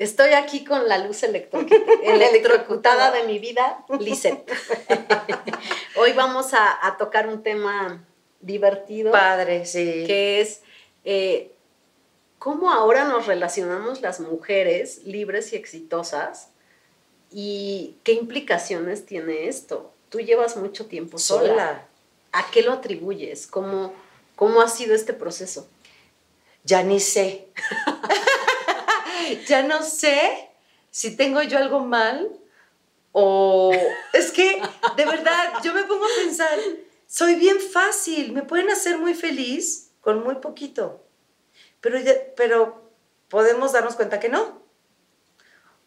Estoy aquí con la luz electrocutada de mi vida, Lisette. Hoy vamos a, tocar un tema divertido. Padre, sí. Que es eh, cómo ahora nos relacionamos las mujeres libres y exitosas y qué implicaciones tiene esto. Tú llevas mucho tiempo sola. ¿A qué lo atribuyes? ¿Cómo, ¿Cómo ha sido este proceso? Ya ni sé. ya no sé si tengo yo algo mal o es que de verdad yo me pongo a pensar, soy bien fácil, me pueden hacer muy feliz con muy poquito, pero, pero podemos darnos cuenta que no.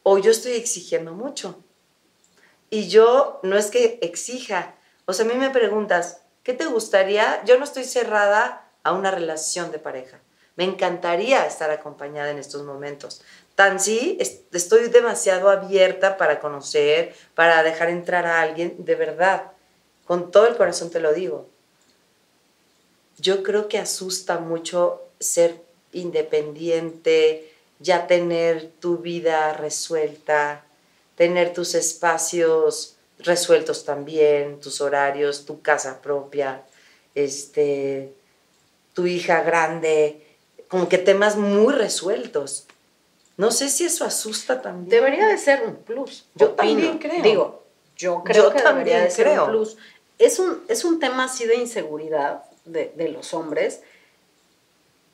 O yo estoy exigiendo mucho. Y yo no es que exija, o sea, a mí me preguntas, ¿qué te gustaría? Yo no estoy cerrada a una relación de pareja. Me encantaría estar acompañada en estos momentos. Tan sí, estoy demasiado abierta para conocer, para dejar entrar a alguien, de verdad. Con todo el corazón te lo digo. Yo creo que asusta mucho ser independiente, ya tener tu vida resuelta, tener tus espacios resueltos también, tus horarios, tu casa propia, este, tu hija grande, como que temas muy resueltos. No sé si eso asusta también. Debería de ser un plus. Yo también creo. Digo, yo creo que debería de ser un plus. Es un, es un tema así de inseguridad de, los hombres,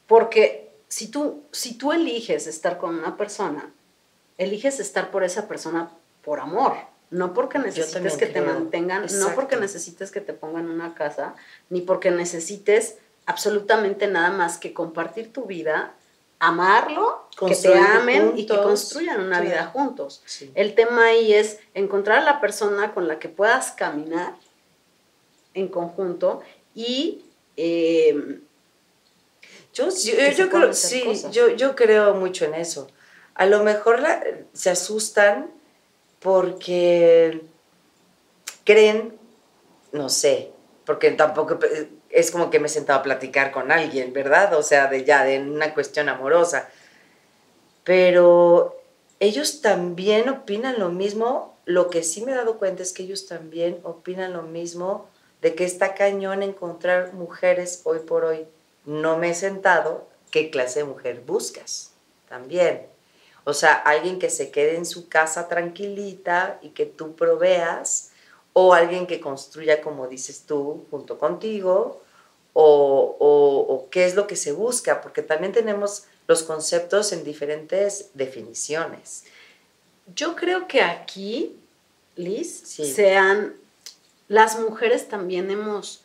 porque si tú, si tú eliges estar con una persona, eliges estar por esa persona por amor, no porque necesites que te mantengan, no porque necesites que te pongan una casa, ni porque necesites absolutamente nada más que compartir tu vida, amarlo, que te amen y que construyan una vida juntos. El tema ahí es encontrar a la persona con la que puedas caminar en conjunto y... Eh, yo, yo, creo, sí, yo, yo, creo mucho en eso. A lo mejor se asustan porque creen, no sé, porque tampoco es como que me he sentado a platicar con alguien, ¿verdad? O sea, de ya, de una cuestión amorosa. Pero ellos también opinan lo mismo. Lo que sí me he dado cuenta es que ellos también opinan lo mismo de que está cañón encontrar mujeres hoy por hoy. No me he sentado, ¿qué clase de mujer buscas? También. O sea, alguien que se quede en su casa tranquilita y que tú proveas o alguien que construya, como dices tú, junto contigo, o, qué es lo que se busca, porque también tenemos los conceptos en diferentes definiciones. Yo creo que aquí, Liz, sean, las mujeres también hemos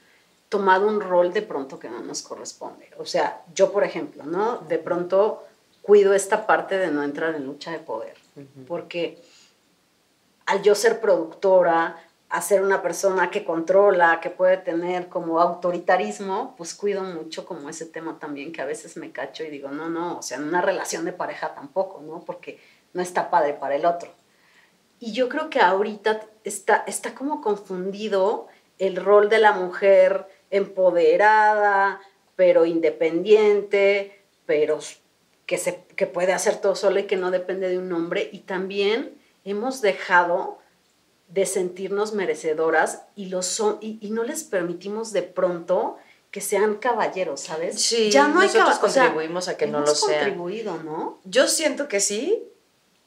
tomado un rol de pronto que no nos corresponde. O sea, yo, por ejemplo, ¿no? De pronto cuido esta parte de no entrar en lucha de poder, porque al yo ser productora, a ser una persona que controla, que puede tener como autoritarismo, pues cuido mucho como ese tema también, que a veces me cacho y digo, no, no, o sea, en una relación de pareja tampoco, ¿no? Porque no está padre para el otro. Y yo creo que ahorita está, está como confundido el rol de la mujer empoderada, pero independiente, pero que, se, que puede hacer todo sola y que no depende de un hombre. Y también hemos dejado de sentirnos merecedoras y, lo son, y, no les permitimos de pronto que sean caballeros, ¿sabes? Sí, ya no nosotros contribuimos a que no lo sean. contribuido, ¿no? Yo siento que sí.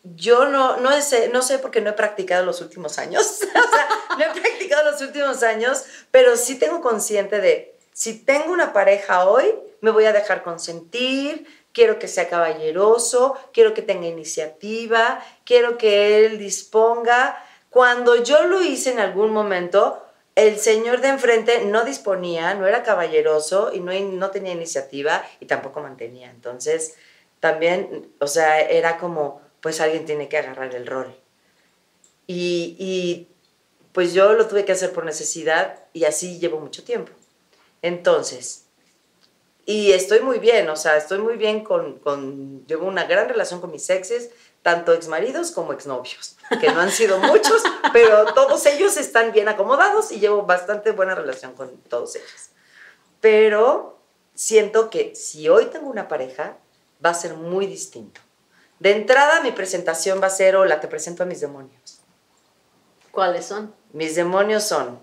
Yo no, no, sé, no sé porque no he practicado los últimos años. o sea, no he practicado los últimos años, pero sí tengo consciente de, si tengo una pareja hoy, me voy a dejar consentir, quiero que sea caballeroso, quiero que tenga iniciativa, quiero que él disponga cuando yo lo hice en algún momento, el señor de enfrente no disponía, no era caballeroso y no, no tenía iniciativa y tampoco mantenía. Entonces, también, o sea, era como, pues alguien tiene que agarrar el rol. Y, pues yo lo tuve que hacer por necesidad y así llevo mucho tiempo. Entonces, y estoy muy bien, o sea, estoy muy bien con, con, llevo una gran relación con mis exes, tanto exmaridos como exnovios, que no han sido muchos, pero todos ellos están bien acomodados y llevo bastante buena relación con todos ellos. Pero siento que si hoy tengo una pareja, va a ser muy distinto. De entrada, mi presentación va a ser, hola, te presento a mis demonios. ¿Cuáles son? Mis demonios son,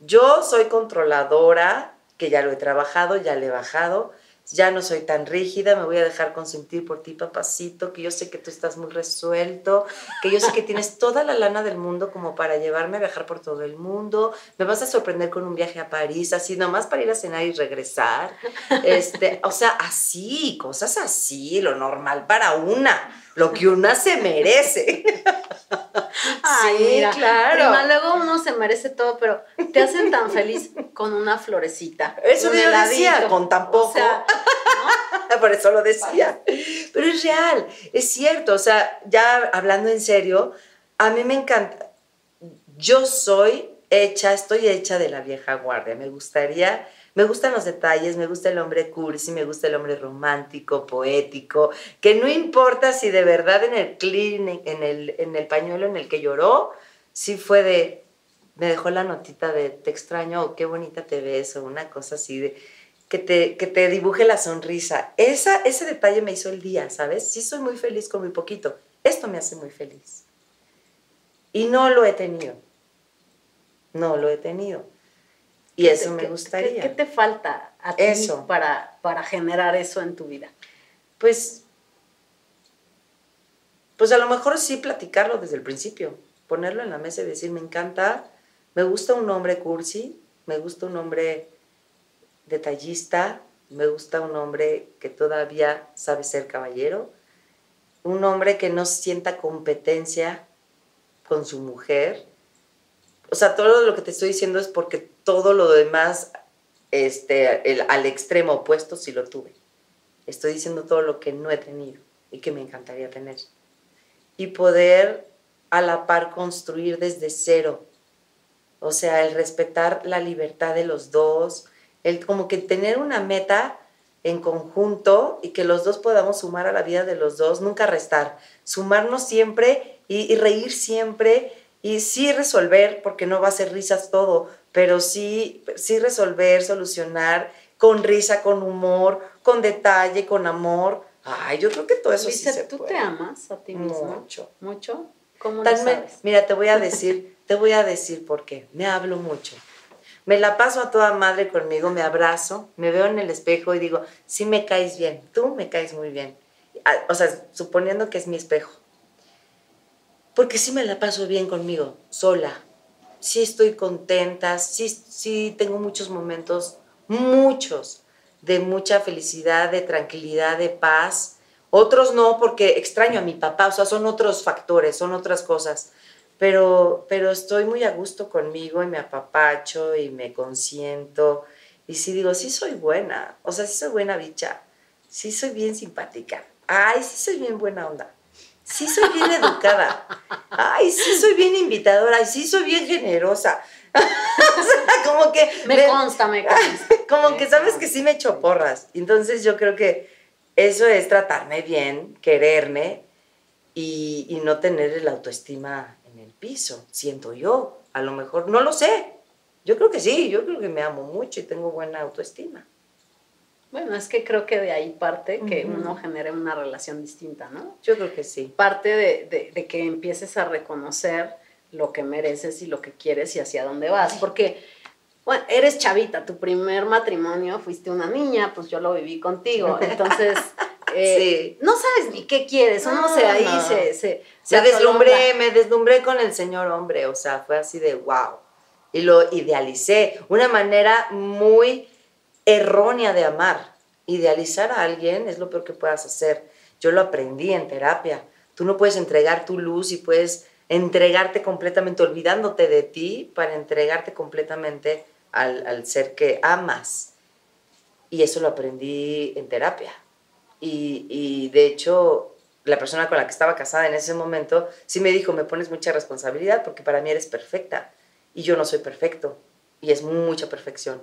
yo soy controladora, que ya lo he trabajado, ya le he bajado, ya no soy tan rígida, me voy a dejar consentir por ti, papacito, que yo sé que tú estás muy resuelto, que yo sé que tienes toda la lana del mundo como para llevarme a viajar por todo el mundo, me vas a sorprender con un viaje a París, así nomás para ir a cenar y regresar, este, o sea, así, cosas así, lo normal para una lo que una se merece. Ay, sí, claro. luego uno se merece todo, pero te hacen tan feliz con una florecita. Eso yo decía, con tan poco. Por eso lo decía. Pero es real, es cierto. O sea, ya hablando en serio, a mí me encanta. Yo soy hecha, estoy hecha de la vieja guardia. Me gustaría me gustan los detalles, me gusta el hombre cursi, me gusta el hombre romántico, poético, que no importa si de verdad en el clean, en el, en el pañuelo en el que lloró, si fue de, me dejó la notita de te extraño o qué bonita te ves o una cosa así de que te, que te dibuje la sonrisa. Esa, ese detalle me hizo el día, ¿sabes? Sí soy muy feliz con muy poquito. Esto me hace muy feliz. Y no lo he tenido. No lo he tenido. Y eso me gustaría. ¿qué, te falta a ti Para, para generar eso en tu vida? Pues, pues a lo mejor sí platicarlo desde el principio, ponerlo en la mesa y decir, me encanta, me gusta un hombre cursi, me gusta un hombre detallista, me gusta un hombre que todavía sabe ser caballero, un hombre que no sienta competencia con su mujer, o sea, todo lo que te estoy diciendo es porque todo lo demás, este, al extremo opuesto, sí lo tuve. Estoy diciendo todo lo que no he tenido y que me encantaría tener. Y poder a la par construir desde cero. O sea, el respetar la libertad de los dos, el como que tener una meta en conjunto y que los dos podamos sumar a la vida de los dos, nunca restar, sumarnos siempre y reír siempre y sí resolver, porque no va a ser risas todo, pero sí, sí resolver, solucionar con risa, con humor, con detalle, con amor. Ay, yo creo que todo eso sí se ¿tú te amas a ti mismo? Mucho. ¿Mucho? ¿Cómo lo sabes? Mira, te voy a decir, te voy a decir por qué. Me hablo mucho. Me la paso a toda madre conmigo, me abrazo, me veo en el espejo y digo, sí me caes bien, tú me caes muy bien. Ah, o sea, suponiendo que es mi espejo porque sí me la paso bien conmigo, sola. Sí estoy contenta, sí, sí tengo muchos momentos, muchos, de mucha felicidad, de tranquilidad, de paz. Otros no, porque extraño a mi papá, o sea, son otros factores, son otras cosas. Pero, pero estoy muy a gusto conmigo y me apapacho y me consiento. Y sí digo, sí soy buena, o sea, sí soy buena bicha, sí soy bien simpática. Ay, sí soy bien buena onda sí soy bien educada. Ay, sí soy bien invitadora. Ay, sí soy bien generosa. o sea, como que... Me, consta, me consta. Como que sabes que sí me echo porras. Entonces yo creo que eso es tratarme bien, quererme y, y no tener la autoestima en el piso, siento yo. A lo mejor, no lo sé. Yo creo que sí, yo creo que me amo mucho y tengo buena autoestima. Bueno, es que creo que de ahí parte que uno genere una relación distinta, ¿no? Yo creo que sí. Parte de, de, que empieces a reconocer lo que mereces y lo que quieres y hacia dónde vas. Porque, bueno, eres chavita, tu primer matrimonio fuiste una niña, pues yo lo viví contigo. Entonces, eh, no sabes ni qué quieres, uno se ahí se... Se, se deslumbré, me deslumbré con el señor hombre, o sea, fue así de wow. Y lo idealicé, una manera muy errónea de amar. Idealizar a alguien es lo peor que puedas hacer. Yo lo aprendí en terapia. Tú no puedes entregar tu luz y puedes entregarte completamente, olvidándote de ti para entregarte completamente al, ser que amas. Y eso lo aprendí en terapia. Y, y, de hecho, la persona con la que estaba casada en ese momento sí me dijo, me pones mucha responsabilidad porque para mí eres perfecta. Y yo no soy perfecto. Y es mucha perfección.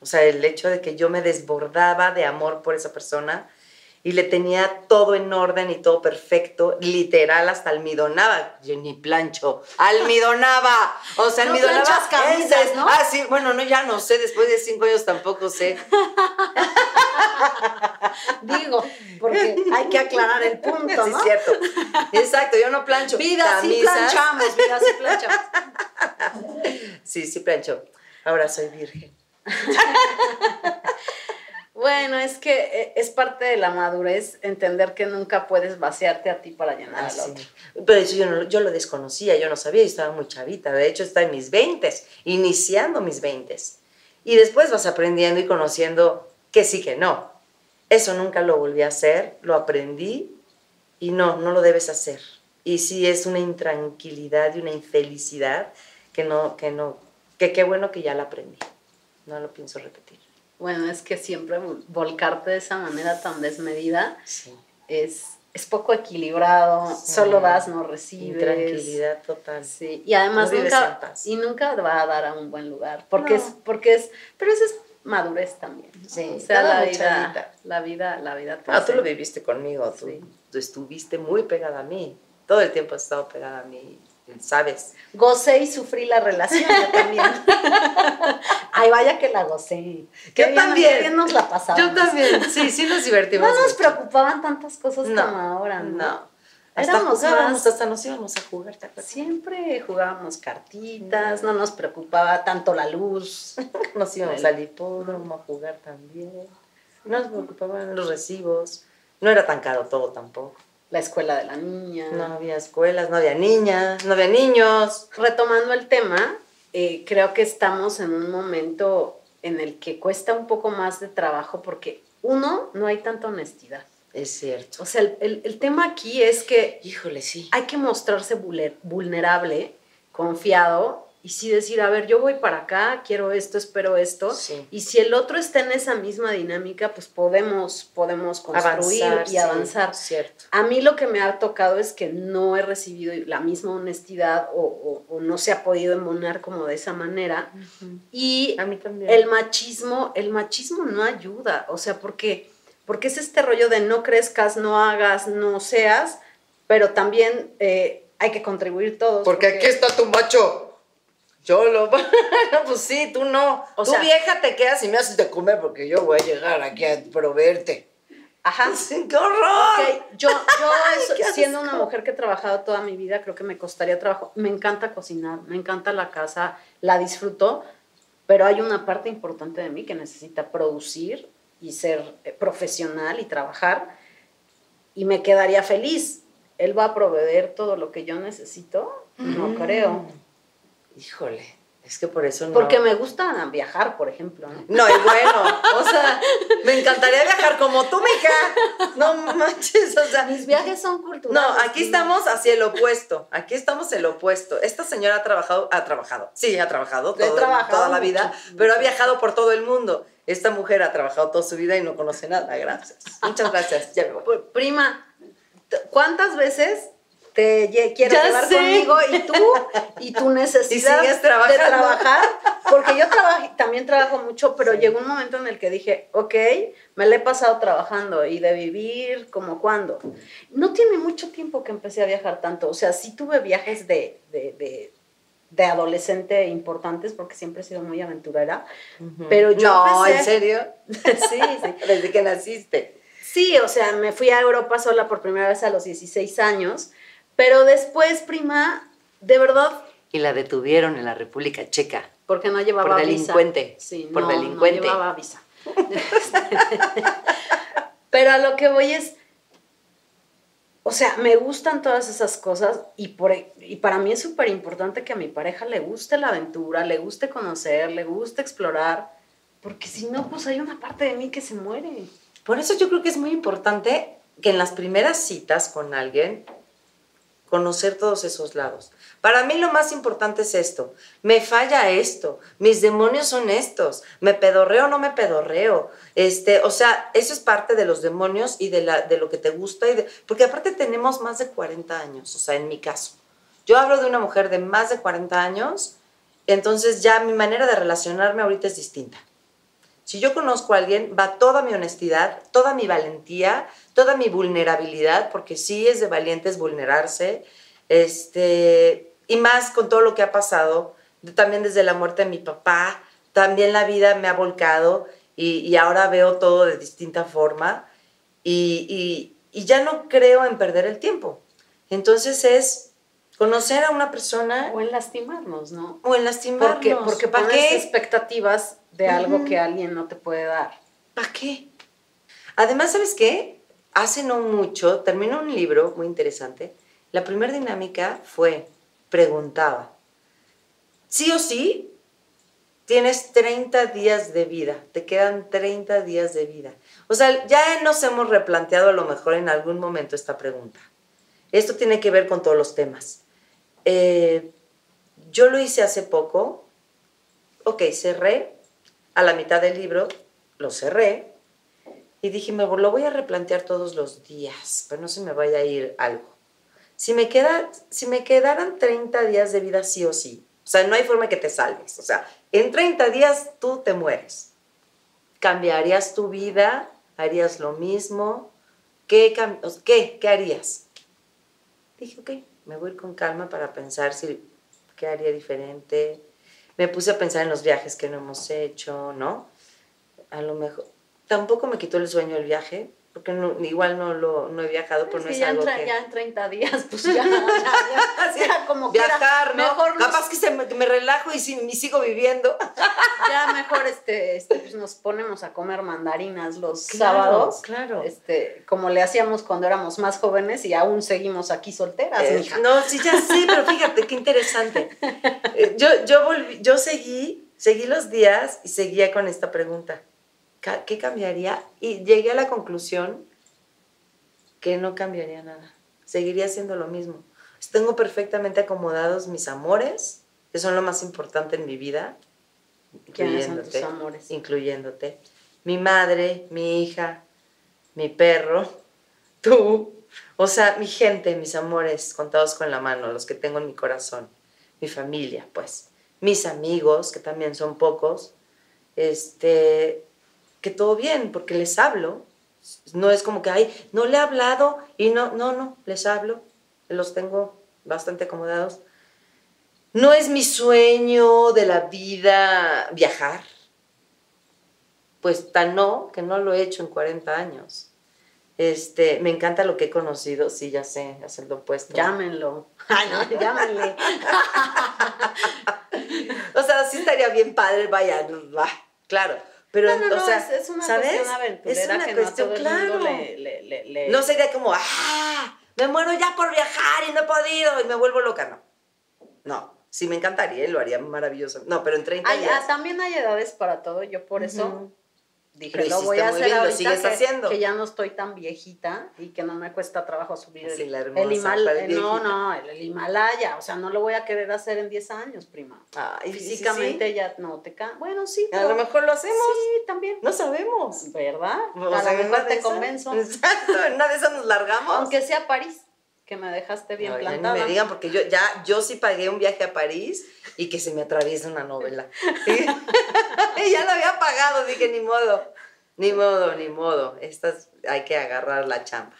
O sea, el hecho de que yo me desbordaba de amor por esa persona y le tenía todo en orden y todo perfecto, literal hasta almidonaba, yo ni plancho, almidonaba, o sea, almidonaba camisas, ¿no? Ah, sí, bueno, no, ya no sé, después de cinco años tampoco sé. Digo, porque hay que aclarar el punto, ¿no? Sí, cierto. Exacto, yo no plancho. Vida, sí planchamos, vida, sí planchamos. Sí, sí plancho. Ahora soy virgen. Bueno, es que eh, es parte de la madurez entender que nunca puedes vaciarte a ti para llenar al otro. Pero eso yo, yo lo desconocía, yo no sabía, yo estaba muy chavita. De hecho, estaba en mis 20, iniciando mis 20. Y después vas aprendiendo y conociendo que sí, que no. Eso nunca lo volví a hacer, lo aprendí y no, no lo debes hacer. Y sí es una intranquilidad y una infelicidad que no, que no, que qué bueno que ya la aprendí. No lo pienso repetir. Bueno, es que siempre volcarte de esa manera tan desmedida es, es poco equilibrado, solo das, no recibes. Tranquilidad total. Sí, y además nunca, y nunca va a dar a un buen lugar, porque es, porque es, pero eso es madurez también. Sí, o sea, la vida, la vida, la vida. Ah, tú lo viviste conmigo, tú, tú estuviste muy pegada a mí, todo el tiempo has estado pegada a mí ¿sabes? Gocé y sufrí la relación yo también. Ay, vaya que la gocé. Qué yo también. bien nos la pasamos. Yo también, sí, sí nos divertimos. No nos preocupaban tantas cosas como ahora, ¿no? No. Hasta Éramos más, hasta nos íbamos a jugar, ¿te acuerdas? Siempre jugábamos cartitas, no nos preocupaba tanto la luz. nos íbamos al hipódromo a jugar también. No nos preocupaban los recibos. No era tan caro todo tampoco la escuela de la niña. No había escuelas, no había niñas, no había niños. Retomando el tema, eh, creo que estamos en un momento en el que cuesta un poco más de trabajo porque, uno, no hay tanta honestidad. Es cierto. O sea, el, el tema aquí es que... Híjole, sí. Hay que mostrarse vulnerable, confiado y sí decir, a ver, yo voy para acá, quiero esto, espero esto. Y si el otro está en esa misma dinámica, pues podemos, podemos construir y avanzar. cierto. A mí lo que me ha tocado es que no he recibido la misma honestidad o, no se ha podido emonar como de esa manera. Y a mí también. el machismo, el machismo no ayuda, o sea, porque, porque es este rollo de no crezcas, no hagas, no seas, pero también eh, hay que contribuir todos. porque aquí está tu macho yo lo. pues sí, tú no. O tú vieja te quedas y me haces de comer porque yo voy a llegar aquí a proveerte. Ajá. ¡Qué horror! Yo, yo siendo una mujer que he trabajado toda mi vida, creo que me costaría trabajo. Me encanta cocinar, me encanta la casa, la disfruto, pero hay una parte importante de mí que necesita producir y ser eh, profesional y trabajar. Y me quedaría feliz. Él va a proveer todo lo que yo necesito. No mm. creo. Híjole, es que por eso no. Porque me gusta viajar, por ejemplo. No, no y bueno, o sea, me encantaría viajar como tú, mija. No manches, o sea. Mis viajes son culturales. No, aquí estamos hacia el opuesto. Aquí estamos el opuesto. Esta señora ha trabajado, ha trabajado, sí, ha trabajado, toda la vida, pero ha viajado por todo el mundo. Esta mujer ha trabajado toda su vida y no conoce nada. Gracias. Muchas gracias. Ya Prima, ¿cuántas veces te quiero llevar conmigo y tú y tu necesidad de trabajar, porque yo también trabajo mucho, pero llegó un momento en el que dije, ok, me la he pasado trabajando y de vivir como cuando. No tiene mucho tiempo que empecé a viajar tanto, o sea, sí tuve viajes de, de, de, adolescente importantes porque siempre he sido muy aventurera, pero yo... No, ¿en serio? sí, sí. Desde que naciste. Sí, o sea, me fui a Europa sola por primera vez a los 16 años pero después, prima, de verdad. Y la detuvieron en la República Checa. Porque no llevaba por delincuente. Sí, por delincuente. No llevaba visa. Pero a lo que voy es, o sea, me gustan todas esas cosas y, por, y para mí es súper importante que a mi pareja le guste la aventura, le guste conocer, le guste explorar, porque si no, pues hay una parte de mí que se muere. Por eso yo creo que es muy importante que en las primeras citas con alguien conocer todos esos lados. Para mí lo más importante es esto, me falla esto, mis demonios son estos, me pedorreo o no me pedorreo, este, o sea, eso es parte de los demonios y de, la, de lo que te gusta, y de, porque aparte tenemos más de 40 años, o sea, en mi caso. Yo hablo de una mujer de más de 40 años, entonces ya mi manera de relacionarme ahorita es distinta. Si yo conozco a alguien, va toda mi honestidad, toda mi valentía, toda mi vulnerabilidad, porque sí es de valientes vulnerarse, este, y más con todo lo que ha pasado, también desde la muerte de mi papá, también la vida me ha volcado y, ahora veo todo de distinta forma y, y ya no creo en perder el tiempo. Entonces es conocer a una persona. O en lastimarnos, ¿no? O en lastimarnos. Porque, porque ¿para qué expectativas de algo que alguien no te puede dar? ¿Para qué? Además, ¿sabes qué? Hace no mucho, terminó un libro muy interesante. La primera dinámica fue, preguntaba, sí o sí, tienes 30 días de vida, te quedan 30 días de vida. O sea, ya nos hemos replanteado a lo mejor en algún momento esta pregunta. Esto tiene que ver con todos los temas. Eh, yo lo hice hace poco. Ok, cerré. A la mitad del libro lo cerré. Y dije, me lo voy a replantear todos los días, pero no se me vaya a ir algo. Si me, queda, si me quedaran 30 días de vida sí o sí, o sea, no hay forma que te salves. O sea, en 30 días tú te mueres. ¿Cambiarías tu vida? ¿Harías lo mismo? ¿Qué, qué, qué harías? Dije, ok, me voy con calma para pensar si qué haría diferente. Me puse a pensar en los viajes que no hemos hecho, ¿no? A lo mejor, tampoco me quitó el sueño el viaje, porque igual no lo no he viajado, pero no es ya algo que... ya en 30 días, pues ya, ya, ya, como Viajar, ¿no? Mejor Capaz que se me, relajo y, sigo viviendo. ya mejor este, este, pues nos ponemos a comer mandarinas los sábados. Claro, Este, como le hacíamos cuando éramos más jóvenes y aún seguimos aquí solteras, eh, No, sí, ya sí, pero fíjate, qué interesante. Eh, yo, yo, volví, yo seguí, seguí los días y seguía con esta pregunta. ¿Qué cambiaría? Y llegué a la conclusión que no cambiaría nada. Seguiría siendo lo mismo. Tengo perfectamente acomodados mis amores, que son lo más importante en mi vida. Incluyéndote. amores? Incluyéndote. Mi madre, mi hija, mi perro, tú. O sea, mi gente, mis amores, contados con la mano, los que tengo en mi corazón. Mi familia, pues. Mis amigos, que también son pocos. Este, que todo bien, porque les hablo. No es como que, ay, no le he hablado y no, no, no, les hablo. Los tengo bastante acomodados. No es mi sueño de la vida viajar. Pues tan no, que no lo he hecho en 40 años. Este, me encanta lo que he conocido, sí, ya sé, hacer lo opuesto. Llámenlo. Ay, no, llámenle. o sea, sí estaría bien padre, vaya, va, claro pero, no, no, o sea, es, una cuestión aventurera es una que cuestión, no claro. Le, No sería como, ¡ah! Me muero ya por viajar y no he podido y me vuelvo loca, no. No, sí me encantaría y lo haría maravilloso. No, pero en 30 días. Ah, también hay edades para todo, yo por eso dije, lo voy a hacer bien, ahorita sigues que, haciendo. que ya no estoy tan viejita y que no me cuesta trabajo subir el, el, Himalaya. No, no, el, Himalaya, o sea, no lo voy a querer hacer en 10 años, prima. Físicamente ya no te can... Bueno, sí. a lo mejor lo hacemos. Sí, también. No sabemos. ¿Verdad? a lo mejor te convenzo. Exacto, en una de esas nos largamos. Aunque sea París que me dejaste bien no, plantada. me digan, porque yo ya, yo sí pagué un viaje a París y que se me atraviesa una novela. y ya lo había pagado, dije, ni modo, ni modo, ni modo. Estas hay que agarrar la chamba.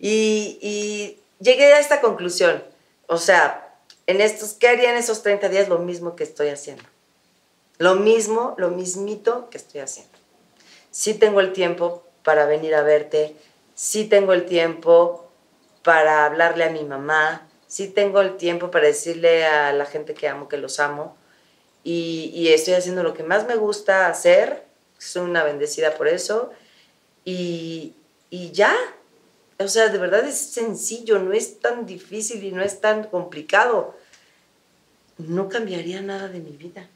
Y, y llegué a esta conclusión. O sea, en estos, ¿qué haría en esos 30 días? Lo mismo que estoy haciendo. Lo mismo, lo mismito que estoy haciendo. Sí tengo el tiempo para venir a verte, sí tengo el tiempo para hablarle a mi mamá, sí tengo el tiempo para decirle a la gente que amo que los amo. Y, estoy haciendo lo que más me gusta hacer, soy una bendecida por eso. Y, y ya, o sea, de verdad es sencillo, no es tan difícil y no es tan complicado. No cambiaría nada de mi vida.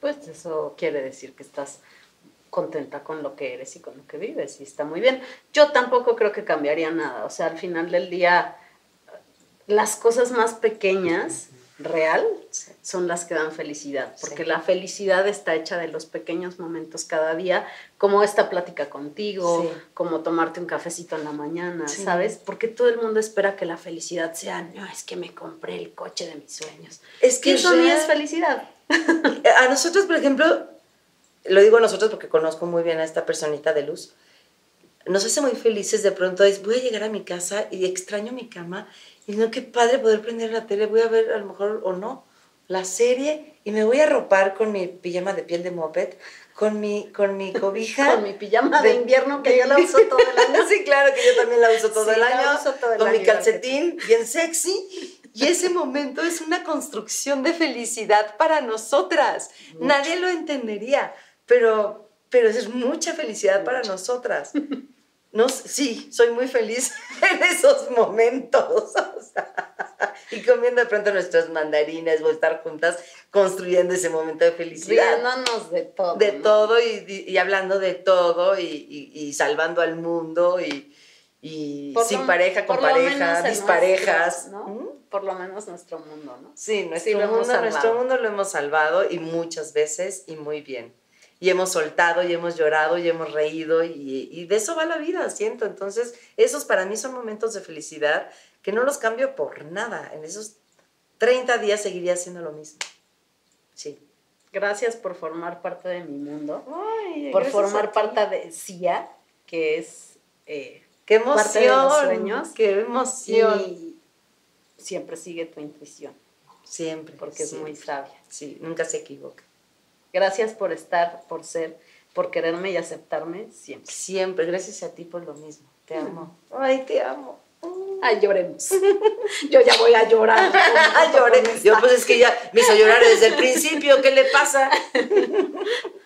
Pues eso quiere decir que estás contenta con lo que eres y con lo que vives y está muy bien. Yo tampoco creo que cambiaría nada, o sea, al final del día las cosas más pequeñas, real, son las que dan felicidad, porque la felicidad está hecha de los pequeños momentos cada día, como esta plática contigo, como tomarte un cafecito en la mañana, ¿sabes? Porque todo el mundo espera que la felicidad sea, no, es que me compré el coche de mis sueños. Es que eso es felicidad. A nosotros, por ejemplo, lo digo nosotros porque conozco muy bien a esta personita de luz, nos hace muy felices de pronto es, voy a llegar a mi casa y extraño mi cama y no, qué padre poder prender la tele, voy a ver a lo mejor o no la serie y me voy a ropar con mi pijama de piel de moped con mi, con mi cobija. con mi pijama de, invierno que yo la uso todo el año. sí, claro que yo también la uso todo el año. con mi calcetín bien sexy. Y ese momento es una construcción de felicidad para nosotras. Nadie lo entendería, pero, pero es mucha felicidad para nosotras. No, sí, soy muy feliz en esos momentos. y comiendo de pronto nuestras mandarinas o estar juntas construyendo ese momento de felicidad. Riéndonos de todo. De todo y, hablando de todo y, salvando al mundo y, sin pareja, con pareja, disparejas. ¿no? Por lo menos nuestro mundo, ¿no? Sí, nuestro, mundo, nuestro mundo lo hemos salvado y muchas veces y muy bien y hemos soltado y hemos llorado y hemos reído y, de eso va la vida, siento. Entonces, esos para mí son momentos de felicidad que no los cambio por nada. En esos 30 días seguiría haciendo lo mismo. Sí. Gracias por formar parte de mi mundo, por formar parte de CIA, que es eh, qué emoción, parte de los sueños. Qué emoción. Y siempre sigue tu intuición. Siempre. Porque es muy sabia. Sí, nunca se equivoca. Gracias por estar, por ser, por quererme y aceptarme siempre. Siempre, gracias a ti por lo mismo. Te amo. Ay, te amo. Ay, lloremos. Yo ya voy a llorar. Lloré. Yo, pues es que ya me hizo llorar desde el principio. ¿Qué le pasa?